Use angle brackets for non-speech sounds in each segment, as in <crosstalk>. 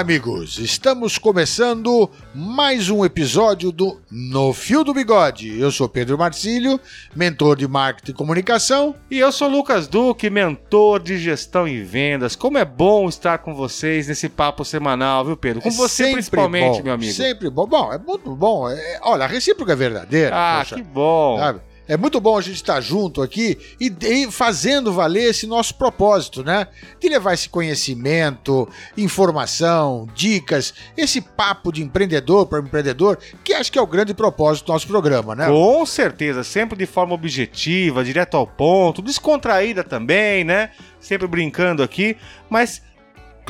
Olá, amigos! Estamos começando mais um episódio do No Fio do Bigode. Eu sou Pedro Marcílio, mentor de marketing e comunicação. E eu sou Lucas Duque, mentor de gestão e vendas. Como é bom estar com vocês nesse papo semanal, viu, Pedro? Com É você sempre principalmente, bom, meu amigo. Sempre bom. Bom, é muito bom. É- olha, a recíproca é verdadeira. Ah, poxa, que bom. sabe? É muito bom a gente estar junto aqui e, e fazendo valer esse nosso propósito, né? De levar esse conhecimento, informação, dicas, esse papo de empreendedor para empreendedor, que acho que é o grande propósito do nosso programa, né? Com certeza, sempre de forma objetiva, direto ao ponto, descontraída também, né? Sempre brincando aqui, mas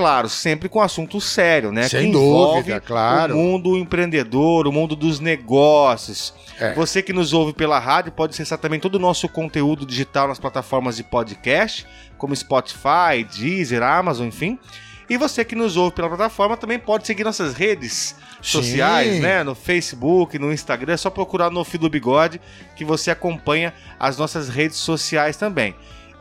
claro, sempre com assunto sério, né? Sem que envolve dúvida, claro. O mundo empreendedor, o mundo dos negócios. É. Você que nos ouve pela rádio pode acessar também todo o nosso conteúdo digital nas plataformas de podcast, como Spotify, Deezer, Amazon, enfim. E você que nos ouve pela plataforma também pode seguir nossas redes sociais, Sim. né? No Facebook, no Instagram, é só procurar no Fio do Bigode que você acompanha as nossas redes sociais também.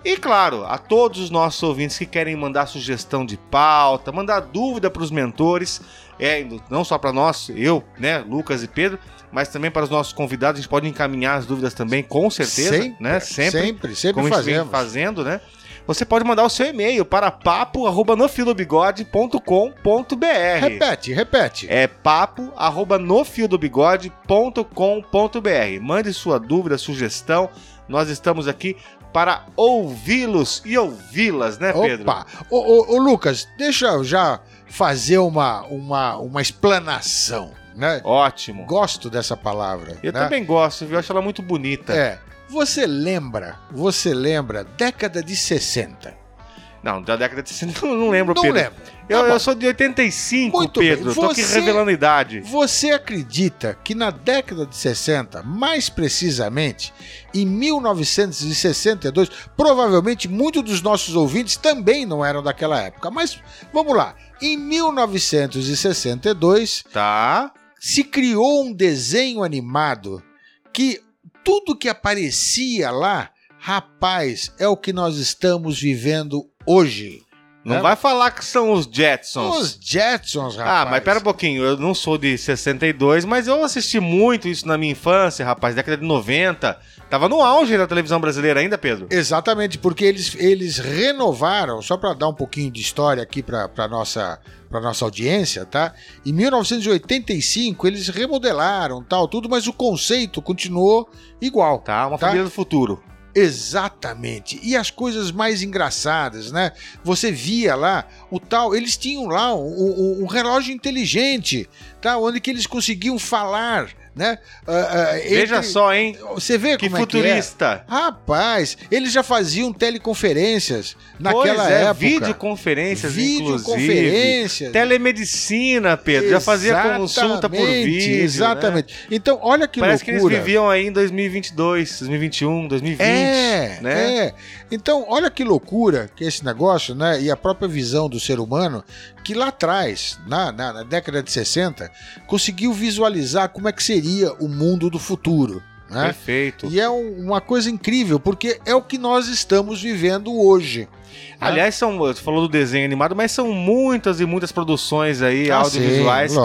E claro, a todos os nossos ouvintes que querem mandar sugestão de pauta, mandar dúvida para os mentores, é, não só para nós, eu, né, Lucas e Pedro, mas também para os nossos convidados, a gente pode encaminhar as dúvidas também, com certeza, sempre, né? Sempre, sempre, sempre como a gente fazemos. fazendo, né? Você pode mandar o seu e-mail para papo@nofilobigode.com.br. Repete, repete. É papo arroba nofildobigode.com.br. Mande sua dúvida, sugestão. Nós estamos aqui para ouvi-los e ouvi-las, né, Pedro? Opa! Ô, ô, ô, Lucas, deixa eu já fazer uma, uma, uma explanação, né? Ótimo. Gosto dessa palavra. Eu né? também gosto, viu? Eu acho ela muito bonita. É. Você lembra, você lembra, década de 60? Não, da década de 60 <laughs> eu não lembro, Não Pedro. lembro. Eu, Tá eu sou de 85, Muito. Pedro. Tô aqui revelando a idade. Você acredita que na década de 60, mais precisamente em 1962, provavelmente muitos dos nossos ouvintes também não eram daquela época, mas vamos lá. Em 1962, Tá. se criou um desenho animado que tudo que aparecia lá, rapaz, é o que nós estamos vivendo hoje. Não né? vai falar que são os Jetsons. Os Jetsons, rapaz. Ah, mas pera um pouquinho, eu não sou de 62, mas eu assisti muito isso na minha infância, rapaz, década de 90. Tava no auge da televisão brasileira ainda, Pedro. Exatamente, porque eles, eles renovaram, só para dar um pouquinho de história aqui para nossa para nossa audiência, tá? Em 1985 eles remodelaram, tal, tudo, mas o conceito continuou igual. Tá, uma Tá. família do futuro. Exatamente. E as coisas mais engraçadas, né? Você via lá o tal, eles tinham lá um, um- um relógio inteligente, tá? Onde que eles conseguiam falar, né? Ah, Veja entre- só, hein? Você vê Que como é que é? futurista. Rapaz, eles já faziam teleconferências naquela pois é, época. videoconferências, Videoconferências. inclusive. Telemedicina, Pedro. Já fazia consulta por Exatamente, vídeo. né? Exatamente. Então, olha que Parece que loucura. eles viviam aí em 2022, 2021, 2020, É, né? é. Então, olha que loucura que esse negócio, né? E a própria visão do ser humano, que lá atrás, na, na, na década de 60, conseguiu visualizar como é que seria o mundo do futuro. Né? Perfeito. E é um- uma coisa incrível, porque é o que nós estamos vivendo hoje. Aliás, são, você falou do desenho animado, mas são muitas e muitas produções aí, Ah, audiovisuais, sim,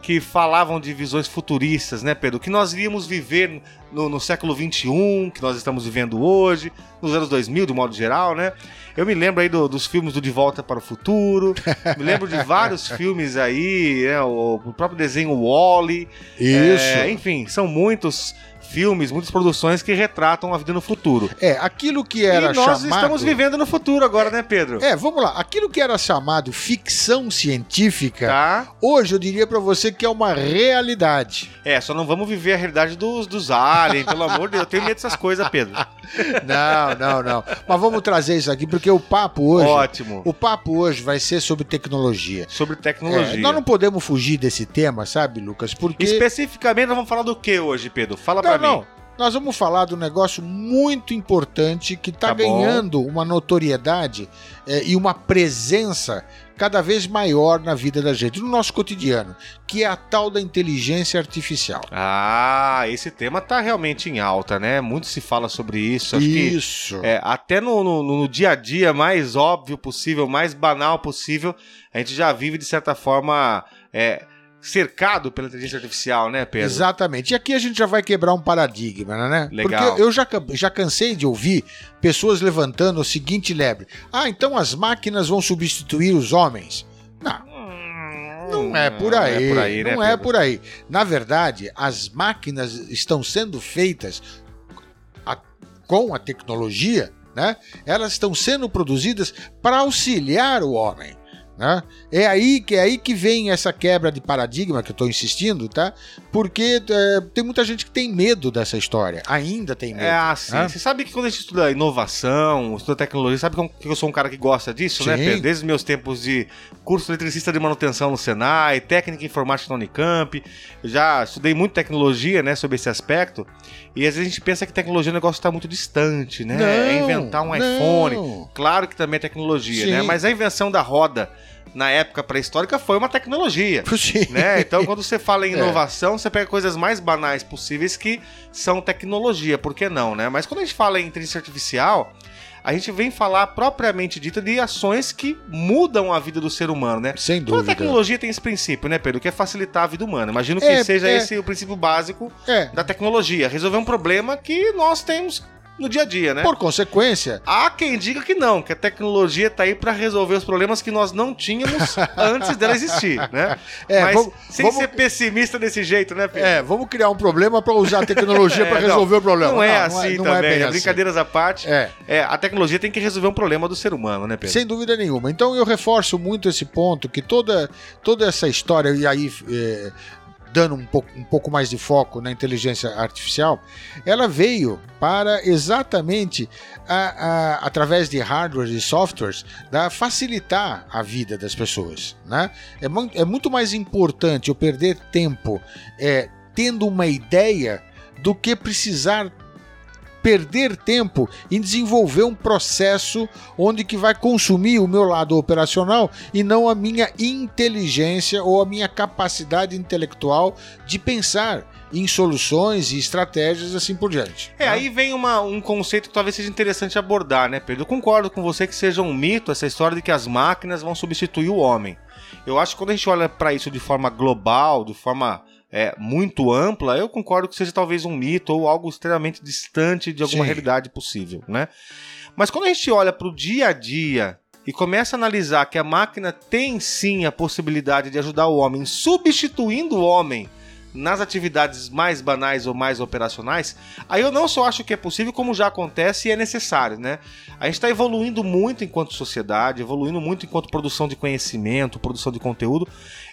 que, que falavam de visões futuristas, né, Pedro? Que nós iríamos viver no, no século XXI, que nós estamos vivendo hoje, nos anos 2000, de modo geral, né? Eu me lembro aí do- dos filmes do De Volta para o Futuro, me lembro de <laughs> vários filmes aí, né, o, o próprio desenho Wall-E, Isso. é, enfim, são muitos filmes, muitas produções que retratam a vida no futuro. É, aquilo que era e nós chamado... estamos vivendo no futuro agora, né, Pedro? É, vamos lá. Aquilo que era chamado ficção científica, Tá? hoje eu diria pra você que é uma realidade. É, só não vamos viver a realidade dos, dos aliens, pelo amor de Deus. Eu tenho medo dessas coisas, Pedro. <laughs> Não, não, não. Mas vamos trazer isso aqui porque o papo hoje, Ótimo. o papo hoje vai ser sobre tecnologia. Sobre É, tecnologia. nós não podemos fugir desse tema, sabe, Lucas? Porque Especificamente, nós vamos falar do que hoje, Pedro? Fala Não, pra não. mim. Nós vamos falar de um negócio muito importante que está Tá bom. ganhando uma notoriedade é, e uma presença cada vez maior na vida da gente, no nosso cotidiano, que é a tal da inteligência artificial. Ah, esse tema tá realmente em alta, né? Muito se fala sobre isso. Acho que Isso. é, até no, no- no dia a dia mais óbvio possível, mais banal possível, a gente já vive, de certa forma, é, cercado pela inteligência artificial, né, Pedro? Exatamente. E aqui a gente já vai quebrar um paradigma, né? Legal. Porque eu já, já cansei de ouvir pessoas levantando o seguinte lebre: ah, então as máquinas vão substituir os homens. Não. Não é por aí. Não é por aí, né, Não é por aí. Na verdade, as máquinas estão sendo feitas a- com a tecnologia, né? Elas estão sendo produzidas para auxiliar o homem. Né? É aí que é aí que vem essa quebra de paradigma que eu estou insistindo, tá? Porque é, tem muita gente que tem medo dessa história, ainda tem medo. É assim. né? Você sabe que quando a gente estuda inovação, estuda tecnologia, sabe que eu sou um cara que gosta disso, né, Sim. Pedro? Desde meus tempos de curso de eletricista de manutenção no Senai, técnica informática na Unicamp, eu já estudei muito tecnologia, né, sobre esse aspecto. E às vezes a gente pensa que tecnologia é um negócio que está muito distante, né? é inventar um não. iPhone. Claro que também é tecnologia, Sim. né? Mas a invenção da roda na época pré-histórica foi uma tecnologia <laughs> Sim. né? Então, quando você fala em É. inovação, você pega coisas mais banais possíveis que são tecnologia, por que não, né? Mas quando a gente fala em inteligência artificial, a gente vem falar propriamente dita de ações que mudam a vida do ser humano, né? Sem Toda dúvida. tecnologia tem esse princípio, né, Pedro? Que é facilitar a vida humana. Imagino que É, seja é. esse o princípio básico É, da tecnologia. Resolver um problema que nós temos no dia a dia, né? por consequência, Há quem diga que não, que a tecnologia tá aí para resolver os problemas que nós não tínhamos <laughs> antes dela existir, né? É, Mas vamos- sem vamos- ser pessimista desse jeito, né, Pedro? é, vamos criar um problema para usar a tecnologia <laughs> É, para não, resolver o problema. Não é assim não também, bem né? assim. brincadeiras à parte. É. É, a tecnologia tem que resolver um problema do ser humano, né, Pedro? Sem dúvida nenhuma. Então eu reforço muito esse ponto que toda, toda essa história, e aí é, dando um pouco, um pouco mais de foco na inteligência artificial, ela veio para exatamente a- a- através de hardware e softwares da facilitar a vida das pessoas. Né? É, é muito mais importante eu perder tempo é, tendo uma ideia do que precisar perder tempo em desenvolver um processo onde que vai consumir o meu lado operacional e não a minha inteligência ou a minha capacidade intelectual de pensar em soluções e estratégias assim por diante. É, né? aí vem uma- um conceito que talvez seja interessante abordar, né, Pedro? Eu concordo com você que seja um mito essa história de que as máquinas vão substituir o homem. Eu acho que quando a gente olha para isso de forma global, de forma é, muito ampla, eu concordo que seja talvez um mito ou algo extremamente distante de alguma Sim. realidade possível, né? Mas quando a gente olha para o dia a dia e começa a analisar que a máquina tem sim a possibilidade de ajudar o homem, substituindo o homem nas atividades mais banais ou mais operacionais, aí eu não só acho que é possível, como já acontece e é necessário, né? A gente está evoluindo muito enquanto sociedade, evoluindo muito enquanto produção de conhecimento, produção de conteúdo,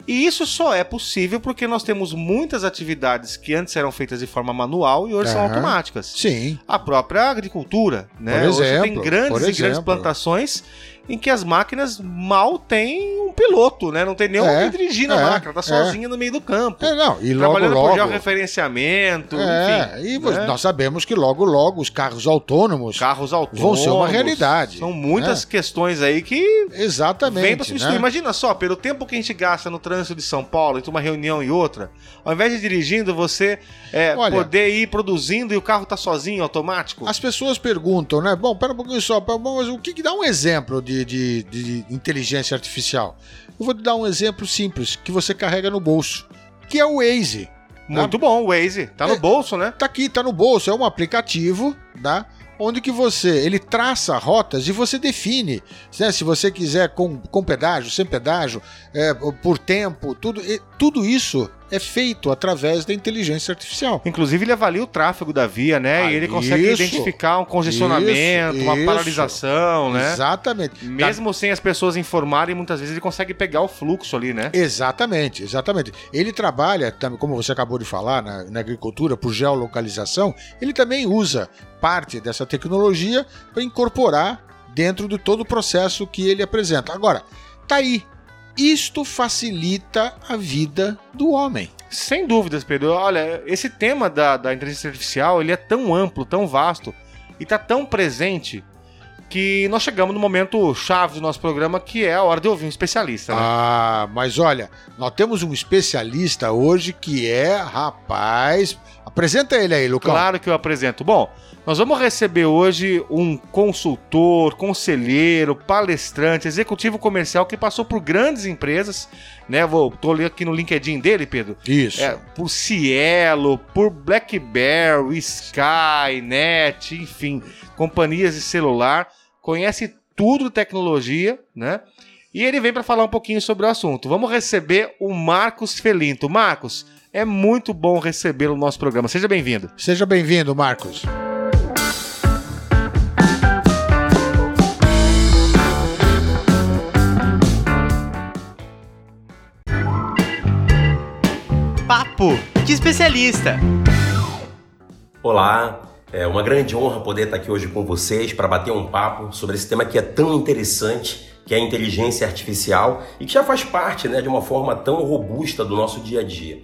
e isso só é possível porque nós temos muitas atividades que antes eram feitas de forma manual e hoje são Aham. automáticas. Sim, A própria agricultura, né? Por Hoje tem exemplo, grandes e grandes exemplo. plantações em que as máquinas mal têm um piloto, né? Não tem nem É, alguém dirigindo a é, máquina, tá é. sozinha no meio do campo. é não, e logo trabalhando por logo georreferenciamento, é, enfim. e né? nós sabemos que logo logo os carros autônomos Carros autônomos. vão ser uma realidade, São muitas questões aí que exatamente, vem pra substituir. né? Imagina só, pelo tempo que a gente gasta no trânsito de São Paulo, entre uma reunião e outra, ao invés de dirigindo, você é, Olha- poder ir produzindo e o carro tá sozinho, automático. As pessoas perguntam, né? Bom, pera um pouquinho só, mas o que, que dá um exemplo de, de- de inteligência artificial? Eu vou te dar um exemplo simples que você carrega no bolso, que é o Waze. Muito bom, o Waze. Tá no É. bolso, né? Tá aqui, tá no bolso, é um aplicativo, tá? Onde que você, ele traça rotas e você define, né, se você quiser com, com pedágio, sem pedágio, é, por tempo, tudo, e- tudo isso é feito através da inteligência artificial. Inclusive, ele avalia o tráfego da via, né? Ah, e ele consegue isso, identificar um congestionamento, isso, uma isso. paralisação, né? Exatamente. Mesmo sem as pessoas informarem, muitas vezes ele consegue pegar o fluxo ali, né? Exatamente, exatamente. Ele trabalha, como você acabou de falar, na, na agricultura, por geolocalização, ele também usa parte dessa tecnologia para incorporar dentro de todo o processo que ele apresenta. Agora, tá aí isto facilita a vida do homem. Sem dúvidas, Pedro. Olha, esse tema da, da inteligência artificial ele é tão amplo, tão vasto e está tão presente que nós chegamos no momento chave do nosso programa, que é a hora de ouvir um especialista. Né? Ah, mas olha, nós temos um especialista hoje que é, rapaz. Apresenta ele aí, Lucão. Claro que eu apresento. Bom, nós vamos receber hoje um consultor, conselheiro, palestrante, executivo comercial que passou por grandes empresas, né? Vou tô aqui no LinkedIn dele, Pedro. Isso. É, por Cielo, por BlackBerry, Sky, Net, enfim, companhias de celular, conhece tudo tecnologia, né? E ele vem para falar um pouquinho sobre o assunto. Vamos receber o Marcos Felinto. Marcos, é muito bom recebê-lo no nosso programa. Seja bem-vindo. Seja bem-vindo, Marcos. De Especialista. Olá, é uma grande honra poder estar aqui hoje com vocês para bater um papo sobre esse tema que é tão interessante, que é a inteligência artificial e que já faz parte né, de uma forma tão robusta do nosso dia a dia.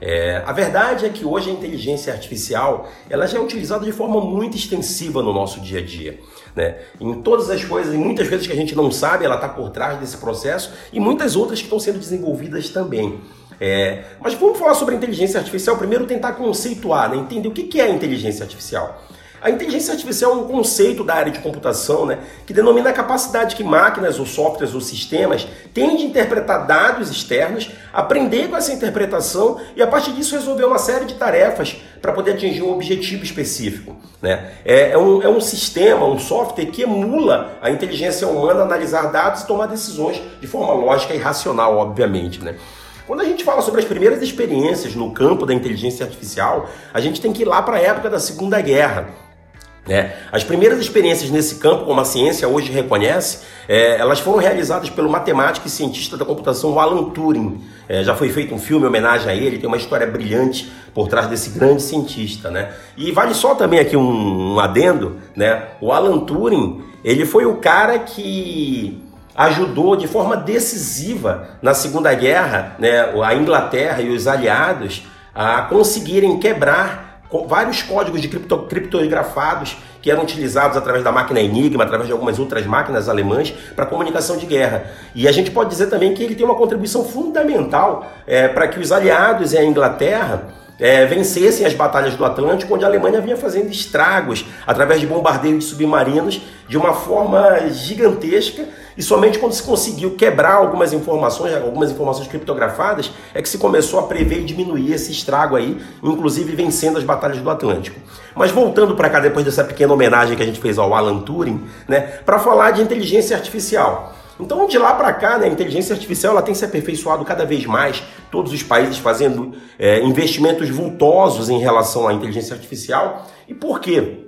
É, a verdade é que hoje a inteligência artificial ela já é utilizada de forma muito extensiva no nosso dia a dia. Né? Em todas as coisas, em muitas vezes que a gente não sabe, ela está por trás desse processo e muitas outras que estão sendo desenvolvidas também. É, mas vamos falar sobre inteligência artificial. Primeiro, tentar conceituar, né? entender o que é a inteligência artificial. A inteligência artificial é um conceito da área de computação né, que denomina a capacidade que máquinas ou softwares ou sistemas têm de interpretar dados externos, aprender com essa interpretação e a partir disso resolver uma série de tarefas para poder atingir um objetivo específico. Né? É, é, um, é um sistema, um software que emula a inteligência humana analisar dados e tomar decisões de forma lógica e racional, obviamente. Né? Quando a gente fala sobre as primeiras experiências no campo da inteligência artificial, a gente tem que ir lá para a época da Segunda Guerra. Né? As primeiras experiências nesse campo, como a ciência hoje reconhece, é, elas foram realizadas pelo matemático e cientista da computação Alan Turing. É, já foi feito um filme em homenagem a ele, tem uma história brilhante por trás desse grande cientista. Né? E vale só também aqui um, um adendo, né? o Alan Turing ele foi o cara que ajudou de forma decisiva na Segunda Guerra né, a Inglaterra e os aliados a conseguirem quebrar vários códigos de cripto, criptografados que eram utilizados através da máquina Enigma, através de algumas outras máquinas alemãs para comunicação de guerra. E a gente pode dizer também que ele tem uma contribuição fundamental é, para que os aliados e a Inglaterra é, vencessem as batalhas do Atlântico, onde a Alemanha vinha fazendo estragos através de bombardeios de submarinos de uma forma gigantesca e somente quando se conseguiu quebrar algumas informações, algumas informações criptografadas, é que se começou a prever e diminuir esse estrago aí, inclusive vencendo as batalhas do Atlântico. Mas voltando para cá depois dessa pequena homenagem que a gente fez ao Alan Turing, né, para falar de inteligência artificial. Então, de lá para cá, né, a inteligência artificial ela tem se aperfeiçoado cada vez mais, todos os países fazendo é, investimentos vultosos em relação à inteligência artificial. E por quê?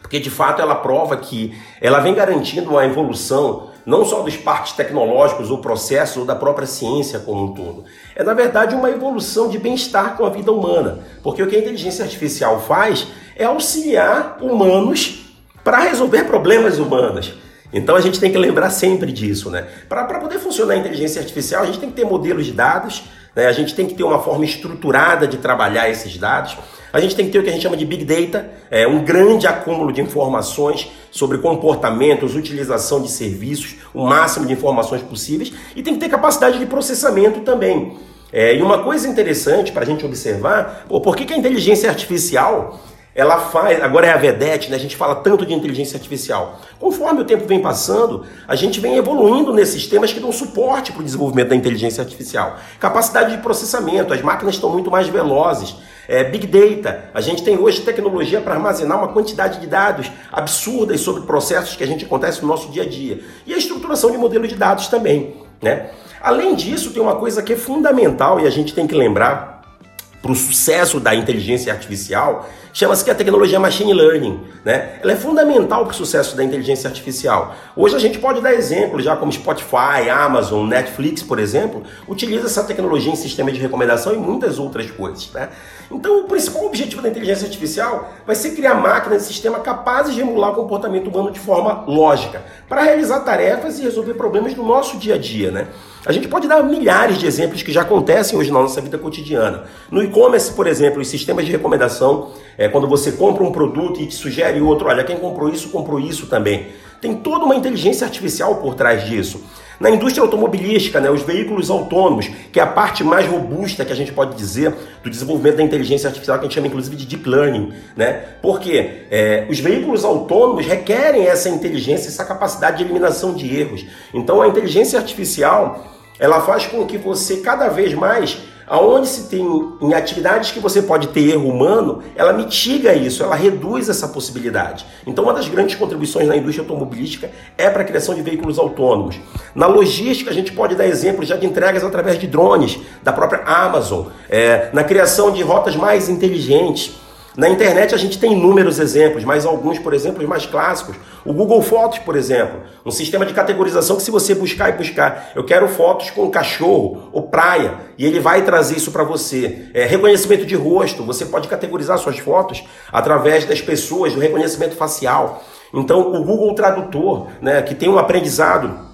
Porque de fato ela prova que ela vem garantindo uma evolução não só dos parques tecnológicos ou processos ou da própria ciência como um todo. É na verdade uma evolução de bem-estar com a vida humana, porque o que a inteligência artificial faz é auxiliar humanos para resolver problemas humanos. Então a gente tem que lembrar sempre disso, né? Para poder funcionar a inteligência artificial, a gente tem que ter modelos de dados, né? a gente tem que ter uma forma estruturada de trabalhar esses dados. A gente tem que ter o que a gente chama de Big Data, é um grande acúmulo de informações sobre comportamentos, utilização de serviços, o máximo de informações possíveis, e tem que ter capacidade de processamento também. É, e uma coisa interessante para a gente observar, pô, por que, que a inteligência artificial ela faz, agora é a vedete, né? a gente fala tanto de inteligência artificial. Conforme o tempo vem passando, a gente vem evoluindo nesses temas que dão suporte para o desenvolvimento da inteligência artificial. Capacidade de processamento, as máquinas estão muito mais velozes. É, Big Data, a gente tem hoje tecnologia para armazenar uma quantidade de dados absurdas sobre processos que a gente acontece no nosso dia a dia. E a estruturação de modelo de dados também. Né? Além disso, tem uma coisa que é fundamental e a gente tem que lembrar para o sucesso da inteligência artificial chama-se que a tecnologia machine learning, né? Ela é fundamental para o sucesso da inteligência artificial. Hoje a gente pode dar exemplos, já como Spotify, Amazon, Netflix, por exemplo, utiliza essa tecnologia em sistema de recomendação e muitas outras coisas, né? Então, o principal objetivo da inteligência artificial vai ser criar máquinas e sistemas capazes de emular o comportamento humano de forma lógica, para realizar tarefas e resolver problemas do nosso dia a dia, né? A gente pode dar milhares de exemplos que já acontecem hoje na nossa vida cotidiana. No e-commerce, por exemplo, os sistemas de recomendação, é quando você compra um produto e te sugere outro, olha, quem comprou isso, comprou isso também. Tem toda uma inteligência artificial por trás disso. Na indústria automobilística, né, os veículos autônomos, que é a parte mais robusta que a gente pode dizer do desenvolvimento da inteligência artificial, que a gente chama inclusive de deep learning, né? Porque é, os veículos autônomos requerem essa inteligência, essa capacidade de eliminação de erros. Então a inteligência artificial ela faz com que você cada vez mais Aonde se tem em atividades que você pode ter erro humano, ela mitiga isso, ela reduz essa possibilidade. Então, uma das grandes contribuições na indústria automobilística é para a criação de veículos autônomos. Na logística, a gente pode dar exemplos já de entregas através de drones, da própria Amazon, é, na criação de rotas mais inteligentes. Na internet a gente tem inúmeros exemplos, mas alguns, por exemplo, mais clássicos. O Google Fotos, por exemplo, um sistema de categorização que se você buscar e buscar, eu quero fotos com cachorro ou praia, e ele vai trazer isso para você. É, reconhecimento de rosto, você pode categorizar suas fotos através das pessoas, do reconhecimento facial. Então, o Google Tradutor, né, que tem um aprendizado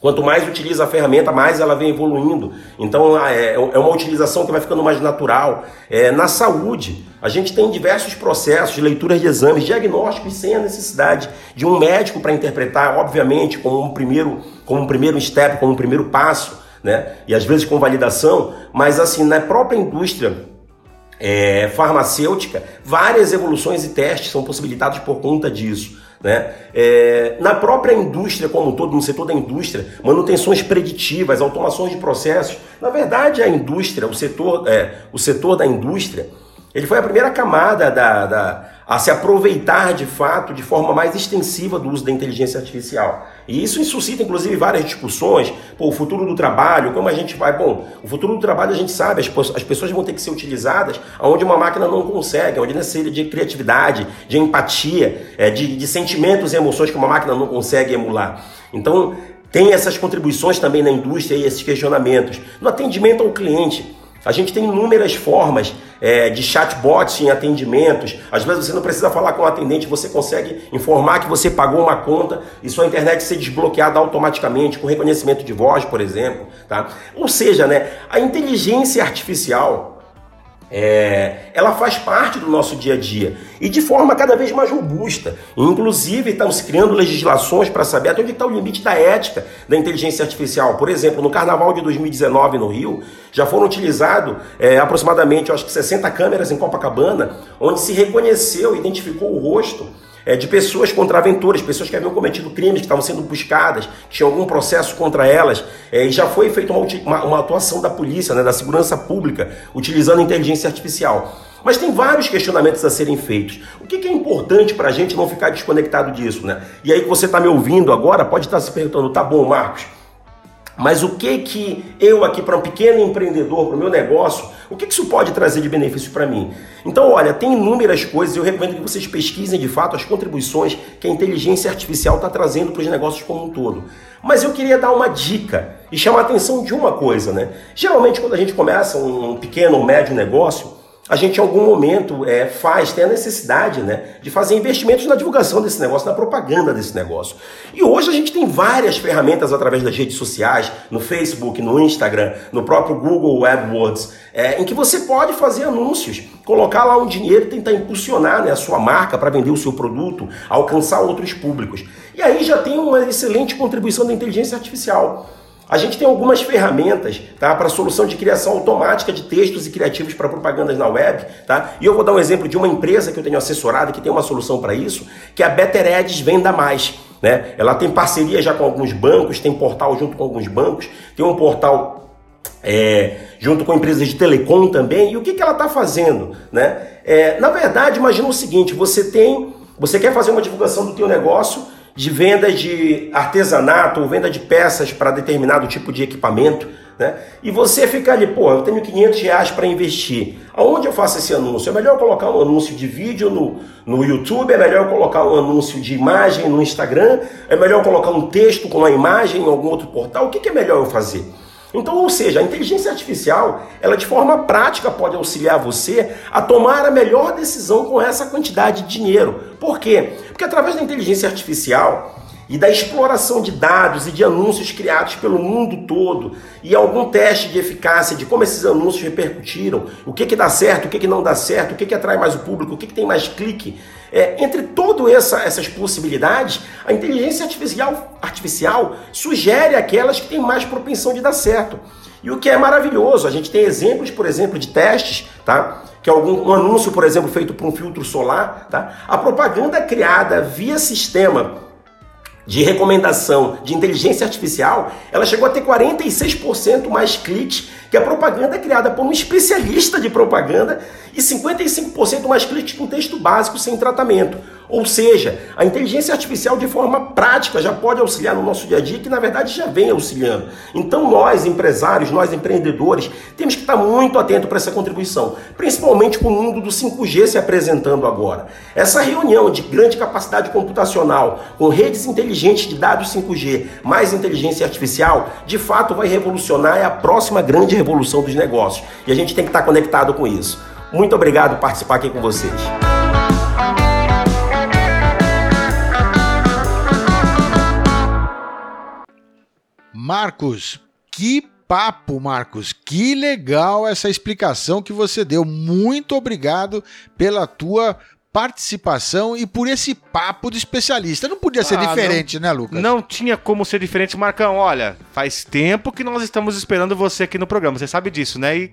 Quanto mais utiliza a ferramenta, mais ela vem evoluindo. Então é, é uma utilização que vai ficando mais natural. É, na saúde, a gente tem diversos processos de leituras de exames, diagnósticos sem a necessidade de um médico para interpretar, obviamente, como um primeiro, como um primeiro step, como um primeiro passo, né? E às vezes com validação, mas assim, na própria indústria é, farmacêutica, várias evoluções e testes são possibilitados por conta disso. Né? É, na própria indústria como um todo, no setor da indústria, manutenções preditivas, automações de processos. Na verdade, a indústria, o setor, é, o setor da indústria, ele foi a primeira camada da, da a se aproveitar de fato de forma mais extensiva do uso da inteligência artificial. E isso suscita inclusive várias discussões, pô, o futuro do trabalho, como a gente vai, bom, o futuro do trabalho a gente sabe, as, as pessoas vão ter que ser utilizadas onde uma máquina não consegue, onde necessita de criatividade, de empatia, é, de, de sentimentos e emoções que uma máquina não consegue emular. Então, tem essas contribuições também na indústria e esses questionamentos. No atendimento ao cliente, a gente tem inúmeras formas é, de chatbots em atendimentos. Às vezes você não precisa falar com o atendente, você consegue informar que você pagou uma conta e sua internet ser desbloqueada automaticamente com reconhecimento de voz, por exemplo. Tá? Ou seja, né, a inteligência artificial é, ela faz parte do nosso dia a dia e de forma cada vez mais robusta. Inclusive, estamos criando legislações para saber até onde está o limite da ética da inteligência artificial. Por exemplo, no Carnaval de 2019 no Rio, já foram utilizados é, aproximadamente, acho que 60 câmeras em Copacabana, onde se reconheceu, identificou o rosto é, de pessoas contraventoras, pessoas que haviam cometido crimes, que estavam sendo buscadas, que tinham algum processo contra elas, é, e já foi feita uma, uma, uma, atuação da polícia, né, da segurança pública, utilizando inteligência artificial. Mas tem vários questionamentos a serem feitos. O que, é importante para a gente não ficar desconectado disso, né? E aí que você está me ouvindo agora, pode estar se perguntando, tá bom, Marcos, mas o que que eu aqui para um pequeno empreendedor, para o meu negócio, o que, que isso pode trazer de benefício para mim? Então, olha, tem inúmeras coisas. Eu recomendo que vocês pesquisem de fato as contribuições que a inteligência artificial está trazendo para os negócios como um todo. Mas eu queria dar uma dica e chamar a atenção de uma coisa, né? Geralmente, quando a gente começa um pequeno ou médio negócio, a gente em algum momento é, faz, tem a necessidade né, de fazer investimentos na divulgação desse negócio, na propaganda desse negócio. E hoje a gente tem várias ferramentas através das redes sociais, no Facebook, no Instagram, no próprio Google AdWords, é, em que você pode fazer anúncios, colocar lá um dinheiro e tentar impulsionar né, a sua marca para vender o seu produto, alcançar outros públicos. E aí já tem uma excelente contribuição da inteligência artificial. A gente tem algumas ferramentas tá, para solução de criação automática de textos e criativos para propagandas na web. Tá? E eu vou dar um exemplo de uma empresa que eu tenho assessorado que tem uma solução para isso, que é a Better Ads Venda Mais. Né? Ela tem parceria já com alguns bancos, tem portal junto com alguns bancos, tem um portal é, junto com empresas de telecom também. E o que, que ela está fazendo? Né? É, na verdade, imagina o seguinte: você tem, você quer fazer uma divulgação do teu negócio de venda de artesanato ou venda de peças para determinado tipo de equipamento, né? E você fica ali, pô, eu tenho 500 reais para investir. Aonde eu faço esse anúncio? É melhor colocar um anúncio de vídeo no, no YouTube? É melhor colocar um anúncio de imagem no Instagram? É melhor colocar um texto com uma imagem em algum outro portal? O que, que é melhor eu fazer? Então, ou seja, a inteligência artificial, ela de forma prática pode auxiliar você a tomar a melhor decisão com essa quantidade de dinheiro. Por quê? Porque através da inteligência artificial e da exploração de dados e de anúncios criados pelo mundo todo e algum teste de eficácia de como esses anúncios repercutiram, o que que dá certo, o que que não dá certo, o que que atrai mais o público, o que que tem mais clique, é, entre todas essa, essas possibilidades, a inteligência artificial, artificial sugere aquelas que têm mais propensão de dar certo. E o que é maravilhoso, a gente tem exemplos, por exemplo, de testes, tá? Que algum um anúncio, por exemplo, feito por um filtro solar, tá? A propaganda criada via sistema de recomendação de inteligência artificial, ela chegou a ter 46% mais cliques que a propaganda criada por um especialista de propaganda e 55% mais cliques com texto básico sem tratamento. Ou seja, a inteligência artificial de forma prática já pode auxiliar no nosso dia a dia, que na verdade já vem auxiliando. Então nós, empresários, nós empreendedores, temos que estar muito atentos para essa contribuição, principalmente com o mundo do 5G se apresentando agora. Essa reunião de grande capacidade computacional, com redes inteligentes de dados 5G, mais inteligência artificial, de fato vai revolucionar, é a próxima grande revolução dos negócios. E a gente tem que estar conectado com isso. Muito obrigado por participar aqui com vocês. Marcos, que papo, Marcos. Que legal essa explicação que você deu. Muito obrigado pela tua participação e por esse papo de especialista. Não podia ser Ah, diferente, não- né, Lucas? Não tinha como ser diferente, Marcão. Olha, faz tempo que nós estamos esperando você aqui no programa. Você sabe disso, né? E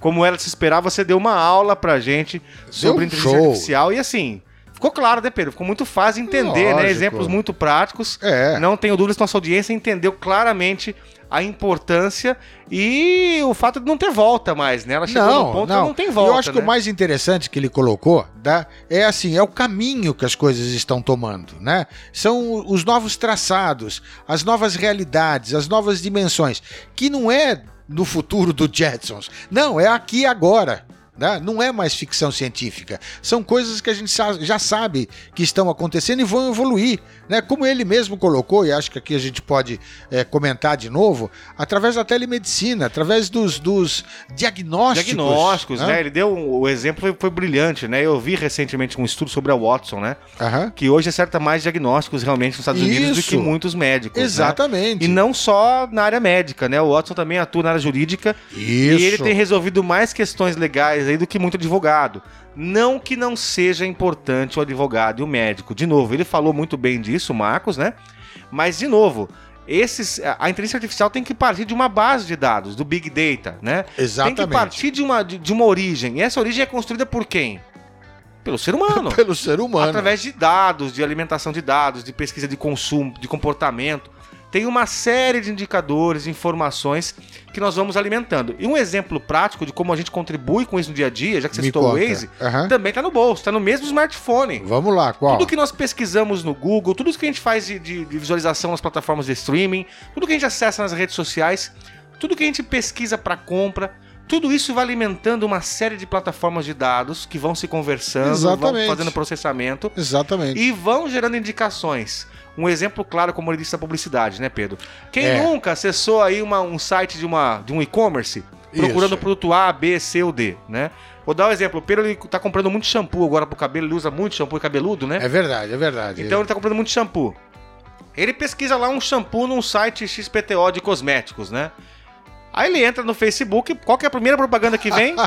como era de se esperar, você deu uma aula pra gente sobre um inteligência show. artificial. E assim, ficou claro, né, Pedro? Ficou muito fácil de entender, né? Lógico. Exemplos muito práticos. É. Não tenho dúvidas que nossa audiência entendeu claramente a importância e o fato de não ter volta mais, né? Ela chegou Não, no ponto não. que não tem volta, Eu acho que né? o mais interessante que ele colocou tá, é assim, é o caminho que as coisas estão tomando, né? São os novos traçados, as novas realidades, as novas dimensões, que não é no futuro do Jetsons. Não, é aqui agora. Né? Não é mais ficção científica. São coisas que a gente já sabe que estão acontecendo e vão evoluir. Né? Como ele mesmo colocou, e acho que aqui a gente pode é, comentar de novo, através da telemedicina, através dos, dos diagnósticos. Diagnósticos, né? né? Ele deu um- o exemplo foi, foi brilhante, né? Eu vi recentemente um estudo sobre a Watson, né? Aham. Que hoje acerta mais diagnósticos realmente nos Estados Unidos do que muitos médicos. né? Exatamente. E não só na área médica, né? O Watson também atua na área jurídica Isso. e ele tem resolvido mais questões legais aí do que muito advogado. Não que não seja importante o advogado e o médico. De novo, ele falou muito bem disso, o Marcos, né? Mas, de novo, esses, a a inteligência artificial tem que partir de uma base de dados, do Big Data, né? Exatamente. Tem que partir de uma, de, de uma origem. E essa origem é construída por quem? Pelo ser humano. <laughs> Pelo ser humano. Através de dados, de alimentação de dados, de pesquisa de consumo, de comportamento. Tem uma série de indicadores, informações que nós vamos alimentando. E um exemplo prático de como a gente contribui com isso no dia a dia, já que você Me citou o conta. Waze, Aham. também está no bolso, está no mesmo smartphone. Vamos lá, qual? Tudo que nós pesquisamos no Google, tudo que a gente faz de, de- de visualização nas plataformas de streaming, tudo que a gente acessa nas redes sociais, tudo que a gente pesquisa para compra, tudo isso vai alimentando uma série de plataformas de dados que vão se conversando, Exatamente. vão fazendo processamento Exatamente. e vão gerando indicações. Um exemplo claro, como ele disse da publicidade, né, Pedro? Quem É. nunca acessou aí uma- um site de, uma, de um e-commerce procurando Isso. o produto A, B, C ou D, né? Vou dar um exemplo. O Pedro ele tá comprando muito shampoo agora pro cabelo, ele usa muito shampoo cabeludo, né? É verdade, é verdade. Então ele tá comprando muito shampoo. Ele pesquisa lá um shampoo num site XPTO de cosméticos, né? Aí ele entra no Facebook, qual que é a primeira propaganda que vem? <laughs>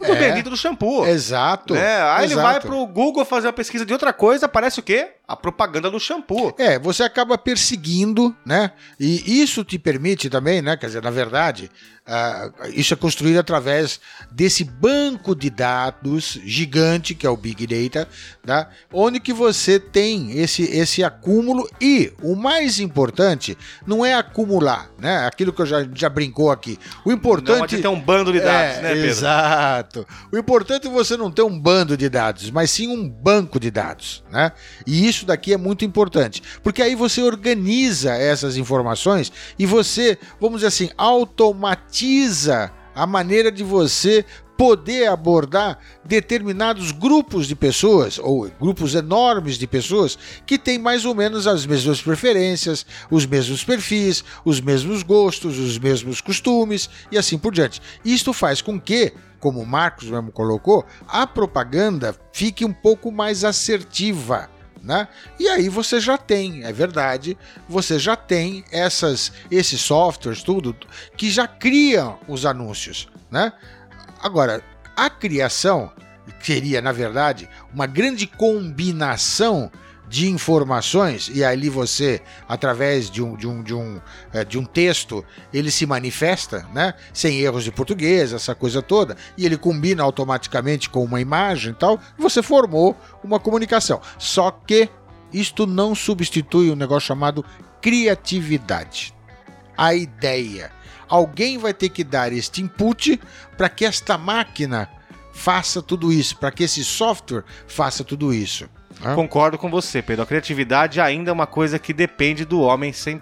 O É. bendito do shampoo. Exato. Né? Aí ele exato. vai pro Google fazer uma pesquisa de outra coisa, aparece o quê? A propaganda do shampoo. É, você acaba perseguindo, né? E isso te permite também, né? Quer dizer, na verdade, ah, isso é construído através desse banco de dados gigante que é o Big Data, tá? onde que você tem esse, esse acúmulo e o mais importante não é acumular, né? Aquilo que eu já, já brincou aqui. O Não importante adianta ter um bando de dados, é, né, Pedro? Exato. O importante é você não ter um bando de dados, mas sim um banco de dados, né? E isso isso daqui é muito importante, porque aí você organiza essas informações e você, vamos dizer assim, automatiza a maneira de você poder abordar determinados grupos de pessoas, ou grupos enormes de pessoas, que têm mais ou menos as mesmas preferências, os mesmos perfis, os mesmos gostos, os mesmos costumes e assim por diante. Isto faz com que, como o Marcos mesmo colocou, a propaganda fique um pouco mais assertiva. Né? E aí você já tem, é verdade, você já tem essas, esses softwares, tudo, que já criam os anúncios. Né? Agora, a criação seria, na verdade, uma grande combinação de informações, e ali você, através de um, de um, de um, é, de um texto, ele se manifesta, né? Sem erros de português, essa coisa toda, e ele combina automaticamente com uma imagem e tal, você formou uma comunicação. Só que isto não substitui um negócio chamado criatividade. A ideia Alguém vai ter que dar este input para que esta máquina faça tudo isso, para que esse software faça tudo isso. Concordo com você, Pedro. A criatividade ainda é uma coisa que depende do homem sem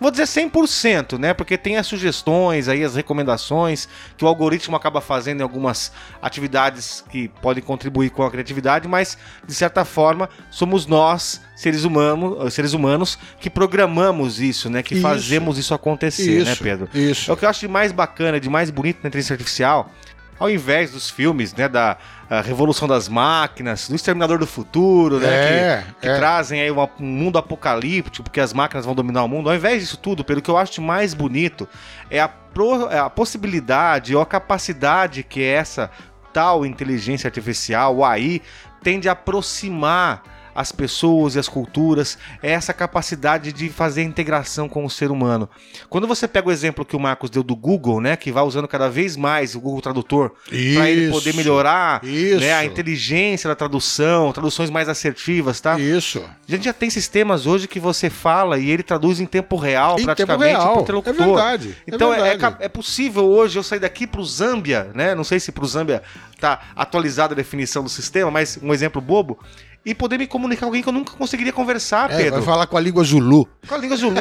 vou dizer 100%, né? Porque tem as sugestões aí, as recomendações que o algoritmo acaba fazendo em algumas atividades que podem contribuir com a criatividade, mas de certa forma somos nós, seres humanos, seres humanos que programamos isso, né? Que isso. fazemos isso acontecer, né, isso, né, Pedro? Isso. É o que eu acho de mais bacana, de mais bonito na inteligência artificial ao invés dos filmes, né, da Revolução das Máquinas, do Exterminador do Futuro, né, é, que, que é. trazem aí uma, um mundo apocalíptico, porque as máquinas vão dominar o mundo, ao invés disso tudo, pelo que eu acho mais bonito, é a, pro, é a possibilidade ou a capacidade que essa tal inteligência artificial, o AI, tem de aproximar as pessoas e as culturas, é essa capacidade de fazer integração com o ser humano. Quando você pega o exemplo que o Marcos deu do Google, né, que vai usando cada vez mais o Google Tradutor para ele poder melhorar né, a inteligência da tradução, traduções mais assertivas, tá? Isso. A gente já tem sistemas hoje que você fala e ele traduz em tempo real, em praticamente tempo real. interlocutor. É verdade. Então é, verdade. É, é, possível hoje eu sair daqui para o Zâmbia, né? Não sei se para o Zâmbia tá atualizada a definição do sistema, mas um exemplo bobo e poder me comunicar com alguém que eu nunca conseguiria conversar, é, Pedro. Vai falar com a língua Zulu. Com a língua Zulu.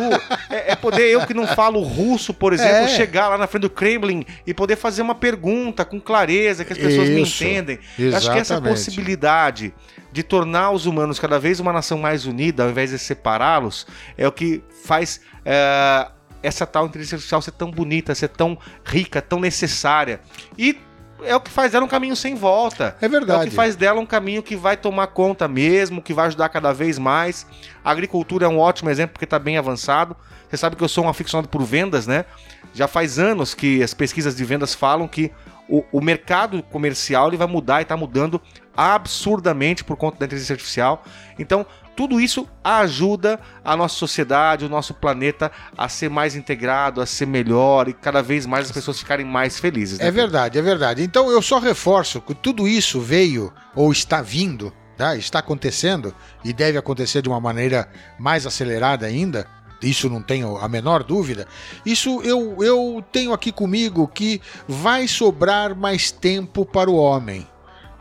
é, é, poder eu que não falo russo, por exemplo, é. chegar lá na frente do Kremlin e poder fazer uma pergunta com clareza, que as pessoas Isso. me entendem. Exatamente. Acho que essa possibilidade de tornar os humanos cada vez uma nação mais unida, ao invés de separá-los, é o que faz é, essa tal inteligência artificial ser tão bonita, ser tão rica, tão necessária. E é o que faz dela um caminho sem volta. É verdade. É o que faz dela um caminho que vai tomar conta mesmo, que vai ajudar cada vez mais. A agricultura é um ótimo exemplo porque está bem avançado. Você sabe que eu sou um aficionado por vendas, né? Já faz anos que as pesquisas de vendas falam que o, o mercado comercial ele vai mudar e está mudando absurdamente por conta da inteligência artificial. Então, tudo isso ajuda a nossa sociedade, o nosso planeta a ser mais integrado, a ser melhor e cada vez mais as pessoas ficarem mais felizes. Né? É verdade, é verdade. Então eu só reforço que tudo isso veio ou está vindo, tá? está acontecendo e deve acontecer de uma maneira mais acelerada ainda. Isso não tenho a menor dúvida. Isso eu, eu tenho aqui comigo que vai sobrar mais tempo para o homem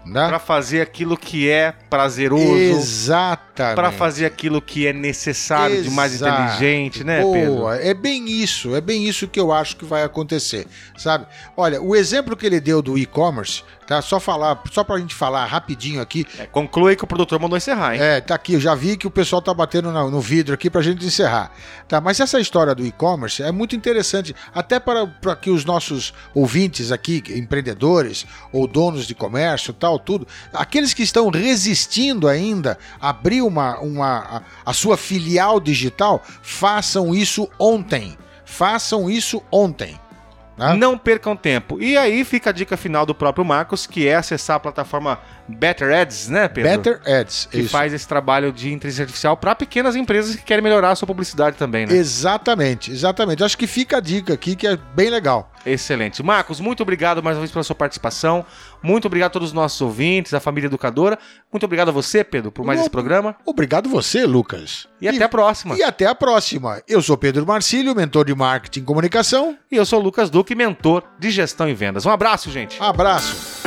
né? Para fazer aquilo que é prazeroso. Exatamente. Para fazer aquilo que é necessário Exato. de mais inteligente, né, Boa. Pedro? É bem isso, é bem isso que eu acho que vai acontecer, sabe? Olha, o exemplo que ele deu do e-commerce, tá? Só falar, só pra gente falar rapidinho aqui. É, conclui que o produtor mandou encerrar, hein? É, tá aqui, eu já vi que o pessoal tá batendo no, vidro aqui pra gente encerrar. Tá, mas essa história do e-commerce é muito interessante, até para, para que os nossos ouvintes aqui, empreendedores ou donos de comércio tal, tudo, aqueles que estão resistindo ainda a abrir uma, uma, a, a sua filial digital, façam isso ontem. Façam isso ontem. Né? Não percam tempo. E aí fica a dica final do próprio Marcos, que é acessar a plataforma Better Ads, né, Pedro? Better Ads, que isso. faz esse trabalho de inteligência artificial para pequenas empresas que querem melhorar a sua publicidade também, né? Exatamente, exatamente. Acho que fica a dica aqui que é bem legal. Excelente. Marcos, muito obrigado mais uma vez pela sua participação. Muito obrigado a todos os nossos ouvintes, a família educadora. Muito obrigado a você, Pedro, por mais esse programa. Obrigado você, Lucas. E, e até a próxima. E até a próxima. Eu sou Pedro Marcílio, mentor de marketing e comunicação. E eu sou Lucas Duque, mentor de gestão e vendas. Um abraço, gente. Um abraço.